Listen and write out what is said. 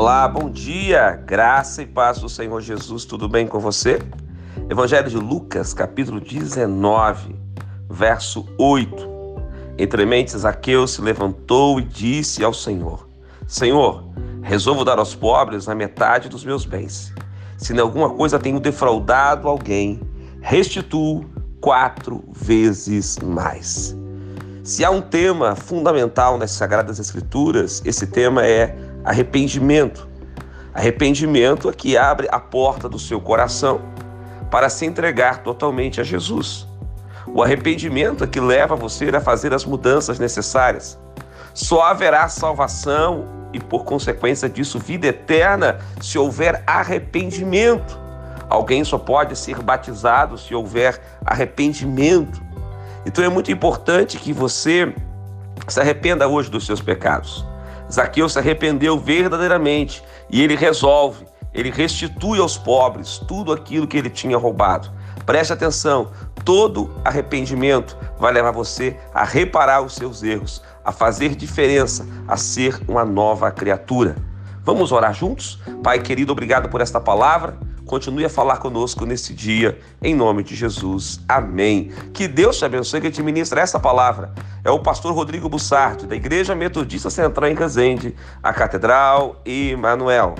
Olá, bom dia, graça e paz do Senhor Jesus, tudo bem com você? Evangelho de Lucas, capítulo 19, verso 8. Entre mentes, Zaqueu se levantou e disse ao Senhor: Senhor, resolvo dar aos pobres a metade dos meus bens. Se em alguma coisa tenho defraudado alguém, restituo quatro vezes mais. Se há um tema fundamental nas Sagradas Escrituras, esse tema é arrependimento. Arrependimento é que abre a porta do seu coração para se entregar totalmente a Jesus. O arrependimento é que leva você a fazer as mudanças necessárias. Só haverá salvação e, por consequência disso, vida eterna se houver arrependimento. Alguém só pode ser batizado se houver arrependimento. Então é muito importante que você se arrependa hoje dos seus pecados. Zaqueu se arrependeu verdadeiramente e ele resolve, ele restitui aos pobres tudo aquilo que ele tinha roubado. Preste atenção, todo arrependimento vai levar você a reparar os seus erros, a fazer diferença, a ser uma nova criatura. Vamos orar juntos? Pai querido, obrigado por esta palavra. Continue a falar conosco nesse dia, em nome de Jesus. Amém. Que Deus te abençoe que te ministra essa palavra. É o pastor Rodrigo Bussardo, da Igreja Metodista Central em Resende, a Catedral Emanuel.